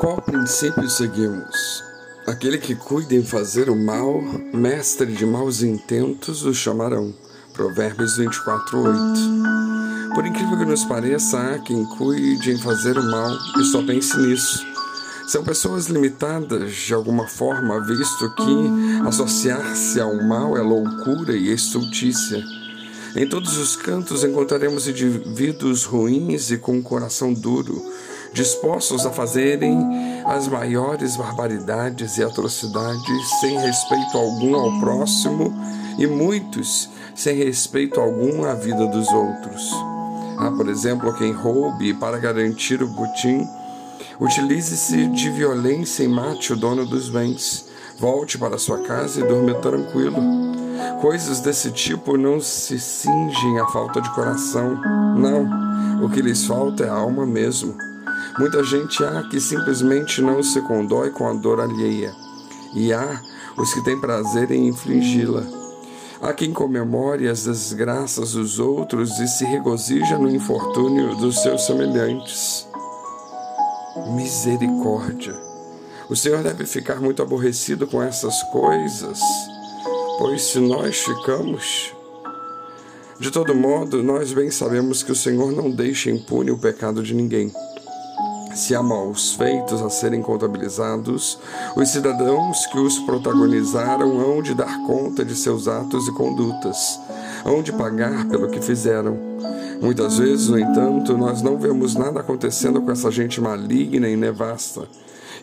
Qual princípio seguimos? Aquele que cuida em fazer o mal, mestre de maus intentos, o chamarão. Provérbios 24, 8. Por incrível que nos pareça, há quem cuide em fazer o mal e só pense nisso. São pessoas limitadas de alguma forma, visto que associar-se ao mal é loucura e estultícia. Em todos os cantos encontraremos indivíduos ruins e com um coração duro, dispostos a fazerem as maiores barbaridades e atrocidades sem respeito algum ao próximo e muitos sem respeito algum à vida dos outros. Há, por exemplo, quem roube para garantir o butim, utilize-se de violência e mate o dono dos bens. Volte para sua casa e durma tranquilo. Coisas desse tipo não se cingem à falta de coração. Não. O que lhes falta é a alma mesmo. Muita gente há que simplesmente não se condói com a dor alheia. E há os que têm prazer em infligi-la. Há quem comemore as desgraças dos outros e se regozija no infortúnio dos seus semelhantes. Misericórdia. O Senhor deve ficar muito aborrecido com essas coisas Pois se nós ficamos. De todo modo, nós bem sabemos que o Senhor não deixa impune o pecado de ninguém. Se há maus feitos a serem contabilizados, os cidadãos que os protagonizaram hão de dar conta de seus atos e condutas, hão de pagar pelo que fizeram. Muitas vezes, no entanto, nós não vemos nada acontecendo com essa gente maligna e nevasta.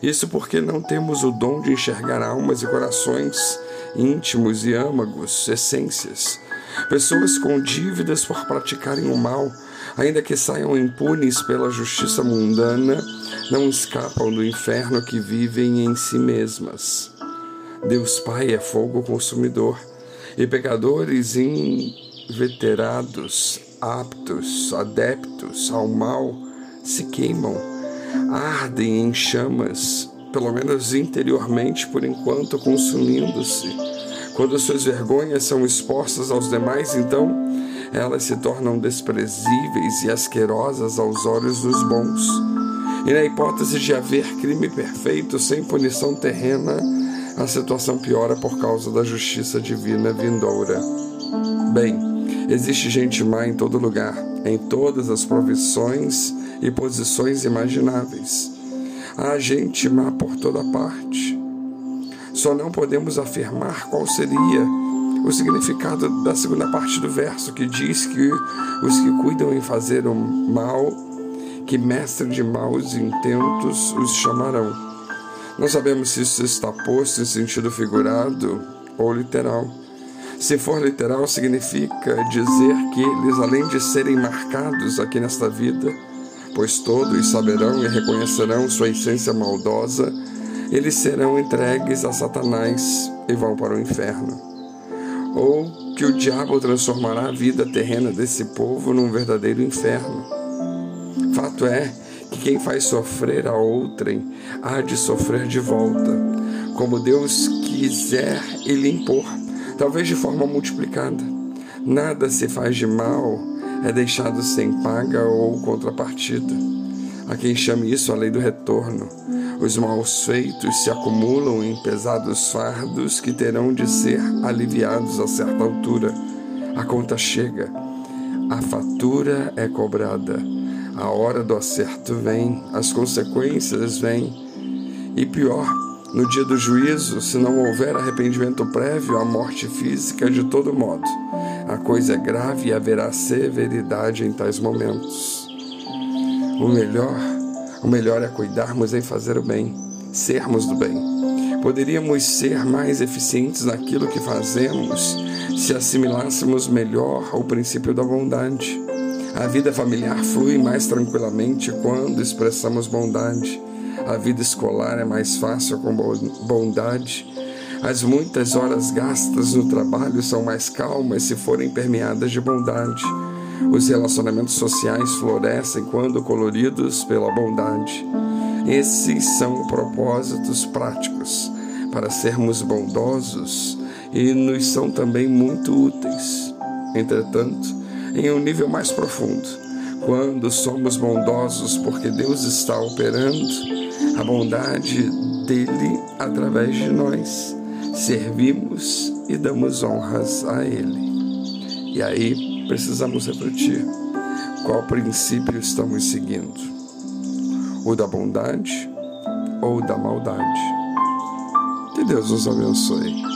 Isso porque não temos o dom de enxergar almas e corações íntimos e âmagos, essências. Pessoas com dívidas por praticarem o mal, ainda que saiam impunes pela justiça mundana, não escapam do inferno que vivem em si mesmas. Deus Pai é fogo consumidor, e pecadores inveterados, aptos, adeptos ao mal, se queimam, ardem em chamas pelo menos interiormente, por enquanto, consumindo-se. Quando suas vergonhas são expostas aos demais, então elas se tornam desprezíveis e asquerosas aos olhos dos bons. E na hipótese de haver crime perfeito sem punição terrena, a situação piora por causa da justiça divina vindoura. Bem, existe gente má em todo lugar, em todas as profissões e posições imagináveis. Há gente má por toda parte. Só não podemos afirmar qual seria o significado da segunda parte do verso, que diz que os que cuidam em fazer o mal, que mestre de maus intentos os chamarão. Não sabemos se isso está posto em sentido figurado ou literal. Se for literal, significa dizer que eles, além de serem marcados aqui nesta vida, pois todos saberão e reconhecerão sua essência maldosa, eles serão entregues a Satanás e vão para o inferno. Ou que o diabo transformará a vida terrena desse povo num verdadeiro inferno. Fato é que quem faz sofrer a outrem há de sofrer de volta, como Deus quiser ele impor, talvez de forma multiplicada. Nada se faz de mal é deixado sem paga ou contrapartida. A quem chame isso a lei do retorno. Os maus feitos se acumulam em pesados fardos que terão de ser aliviados a certa altura. A conta chega, a fatura é cobrada, a hora do acerto vem, as consequências vêm. E pior, no dia do juízo, se não houver arrependimento prévio, a morte física de todo modo. A coisa é grave e haverá severidade em tais momentos. O melhor, o melhor é cuidarmos em fazer o bem, sermos do bem. Poderíamos ser mais eficientes naquilo que fazemos se assimilássemos melhor o princípio da bondade. A vida familiar flui mais tranquilamente quando expressamos bondade. A vida escolar é mais fácil com bondade. As muitas horas gastas no trabalho são mais calmas se forem permeadas de bondade. Os relacionamentos sociais florescem quando coloridos pela bondade. Esses são propósitos práticos para sermos bondosos e nos são também muito úteis. Entretanto, em um nível mais profundo, quando somos bondosos porque Deus está operando a bondade dele através de nós, servimos e damos honras a ele. E aí precisamos refletir qual princípio estamos seguindo: o da bondade ou da maldade? Que Deus nos abençoe.